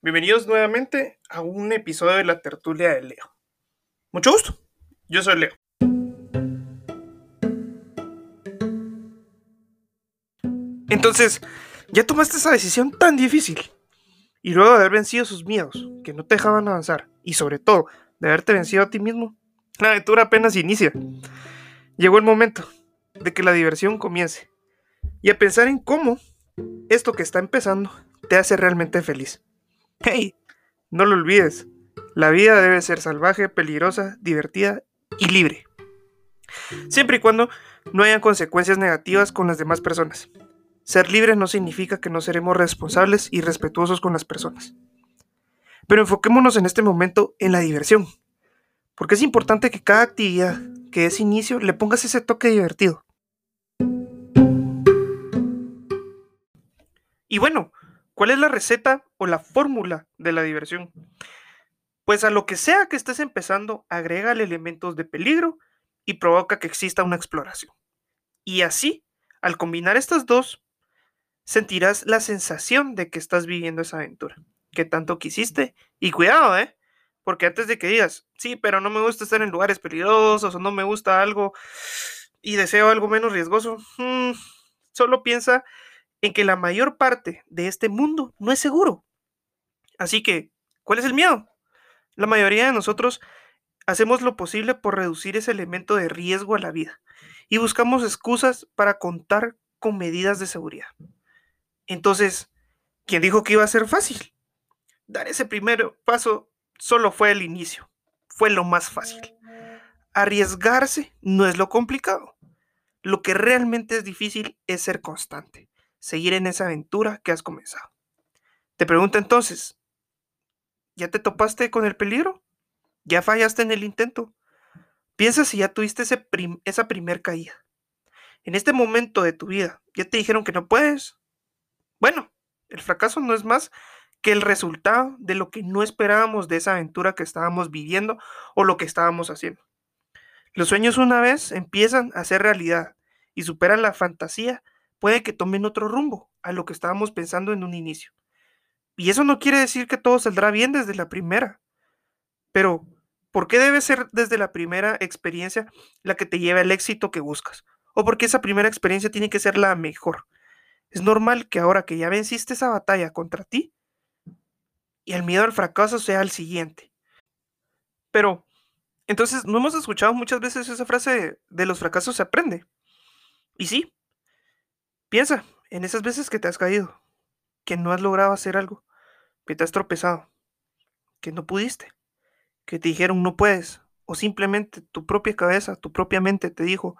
Bienvenidos nuevamente a un episodio de la tertulia de Leo. Mucho gusto, yo soy Leo. Entonces, ya tomaste esa decisión tan difícil. Y luego de haber vencido sus miedos, que no te dejaban avanzar, y sobre todo, de haberte vencido a ti mismo, la aventura apenas inicia. Llegó el momento de que la diversión comience. Y a pensar en cómo esto que está empezando te hace realmente feliz. Hey, no lo olvides. La vida debe ser salvaje, peligrosa, divertida y libre. Siempre y cuando no hayan consecuencias negativas con las demás personas. Ser libre no significa que no seremos responsables y respetuosos con las personas. Pero enfoquémonos en este momento en la diversión. Porque es importante que cada actividad que es inicio le pongas ese toque divertido. Y bueno, ¿cuál es la receta o la fórmula de la diversión? Pues a lo que sea que estés empezando, agrégale elementos de peligro y provoca que exista una exploración. Y así, al combinar estas dos, sentirás la sensación de que estás viviendo esa aventura, que tanto quisiste. Y cuidado, ¿eh? Porque antes de que digas, sí, pero no me gusta estar en lugares peligrosos o no me gusta algo y deseo algo menos riesgoso, mm, solo piensa en que la mayor parte de este mundo no es seguro. Así que, ¿cuál es el miedo? La mayoría de nosotros hacemos lo posible por reducir ese elemento de riesgo a la vida y buscamos excusas para contar con medidas de seguridad. Entonces, ¿quién dijo que iba a ser fácil? Dar ese primer paso solo fue el inicio, fue lo más fácil. Arriesgarse no es lo complicado. Lo que realmente es difícil es ser constante seguir en esa aventura que has comenzado. Te pregunto entonces, ¿ya te topaste con el peligro? ¿Ya fallaste en el intento? Piensa si ya tuviste esa primer caída. En este momento de tu vida, ¿ya te dijeron que no puedes? Bueno, el fracaso no es más que el resultado de lo que no esperábamos de esa aventura que estábamos viviendo o lo que estábamos haciendo. Los sueños una vez empiezan a ser realidad y superan la fantasía puede que tomen otro rumbo a lo que estábamos pensando en un inicio. Y eso no quiere decir que todo saldrá bien desde la primera. Pero, ¿por qué debe ser desde la primera experiencia la que te lleve al éxito que buscas? ¿O por qué esa primera experiencia tiene que ser la mejor? Es normal que ahora que ya venciste esa batalla contra ti, y el miedo al fracaso sea el siguiente. Pero, entonces, ¿no hemos escuchado muchas veces esa frase de los fracasos se aprende? Y sí, Piensa en esas veces que te has caído, que no has logrado hacer algo, que te has tropezado, que no pudiste, que te dijeron no puedes, o simplemente tu propia cabeza, tu propia mente te dijo,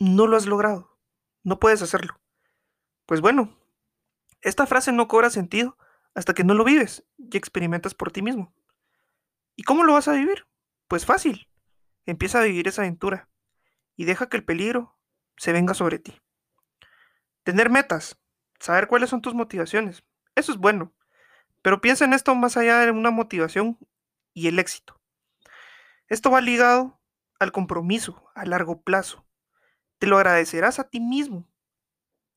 no lo has logrado, no puedes hacerlo. Pues bueno, esta frase no cobra sentido hasta que no lo vives y experimentas por ti mismo. ¿Y cómo lo vas a vivir? Pues fácil. Empieza a vivir esa aventura y deja que el peligro se venga sobre ti. Tener metas, saber cuáles son tus motivaciones, eso es bueno, pero piensa en esto más allá de una motivación y el éxito. Esto va ligado al compromiso a largo plazo. Te lo agradecerás a ti mismo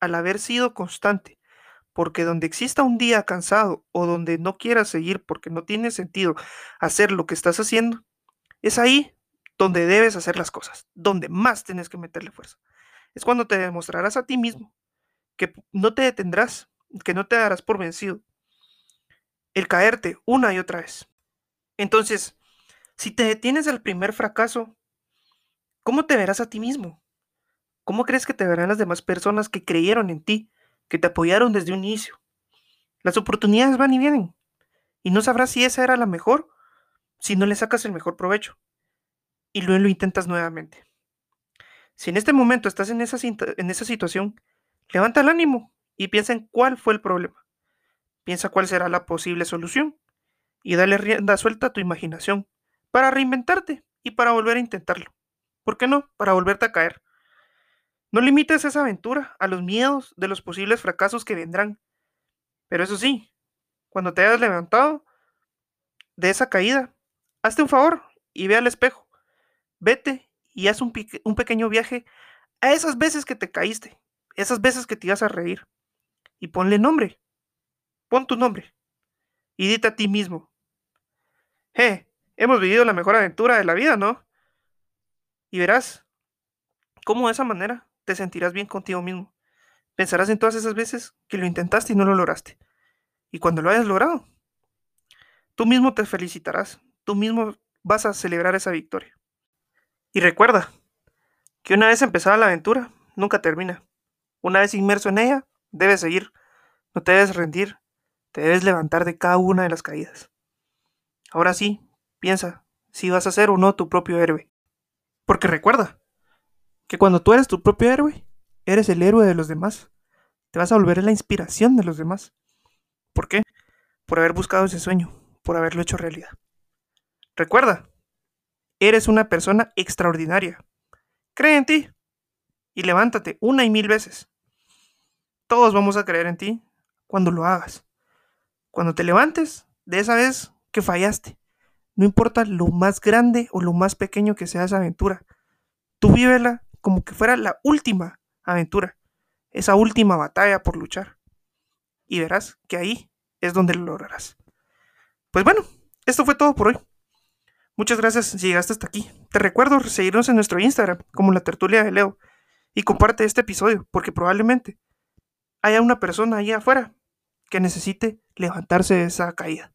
al haber sido constante, porque donde exista un día cansado o donde no quieras seguir porque no tiene sentido hacer lo que estás haciendo, es ahí donde debes hacer las cosas, donde más tienes que meterle fuerza. Es cuando te demostrarás a ti mismo que no te detendrás, que no te darás por vencido. El caerte una y otra vez. Entonces, si te detienes al primer fracaso, ¿cómo te verás a ti mismo? ¿Cómo crees que te verán las demás personas que creyeron en ti, que te apoyaron desde un inicio? Las oportunidades van y vienen, y no sabrás si esa era la mejor si no le sacas el mejor provecho. Y luego lo intentas nuevamente. Si en este momento estás en esa, en esa situación, Levanta el ánimo y piensa en cuál fue el problema. Piensa cuál será la posible solución y dale rienda suelta a tu imaginación para reinventarte y para volver a intentarlo. ¿Por qué no? Para volverte a caer. No limites esa aventura a los miedos de los posibles fracasos que vendrán. Pero eso sí, cuando te hayas levantado de esa caída, hazte un favor y ve al espejo. Vete y haz un, un pequeño viaje a esas veces que te caíste esas veces que te ibas a reír. Y ponle nombre. Pon tu nombre. y dite a ti mismo, eh, hemos vivido la mejor aventura de la vida, ¿no? Y verás cómo de esa manera te sentirás bien contigo mismo. Pensarás en todas esas veces que lo intentaste y no lo lograste. Y cuando lo hayas logrado, tú mismo te felicitarás, tú mismo vas a celebrar esa victoria. Y recuerda que una vez empezada la aventura, nunca termina. Una vez inmerso en ella, debes seguir, no te debes rendir, te debes levantar de cada una de las caídas. Ahora sí, piensa si vas a ser o no tu propio héroe. Porque recuerda que cuando tú eres tu propio héroe, eres el héroe de los demás. Te vas a volver la inspiración de los demás. ¿Por qué? Por haber buscado ese sueño, por haberlo hecho realidad. Recuerda, eres una persona extraordinaria. Cree en ti y levántate una y mil veces. Todos vamos a creer en ti cuando lo hagas. Cuando te levantes de esa vez que fallaste. No importa lo más grande o lo más pequeño que sea esa aventura. Tú vívela como que fuera la última aventura. Esa última batalla por luchar. Y verás que ahí es donde lo lograrás. Pues bueno, esto fue todo por hoy. Muchas gracias si llegaste hasta aquí. Te recuerdo seguirnos en nuestro Instagram como la tertulia de Leo y comparte este episodio porque probablemente haya una persona ahí afuera que necesite levantarse de esa caída.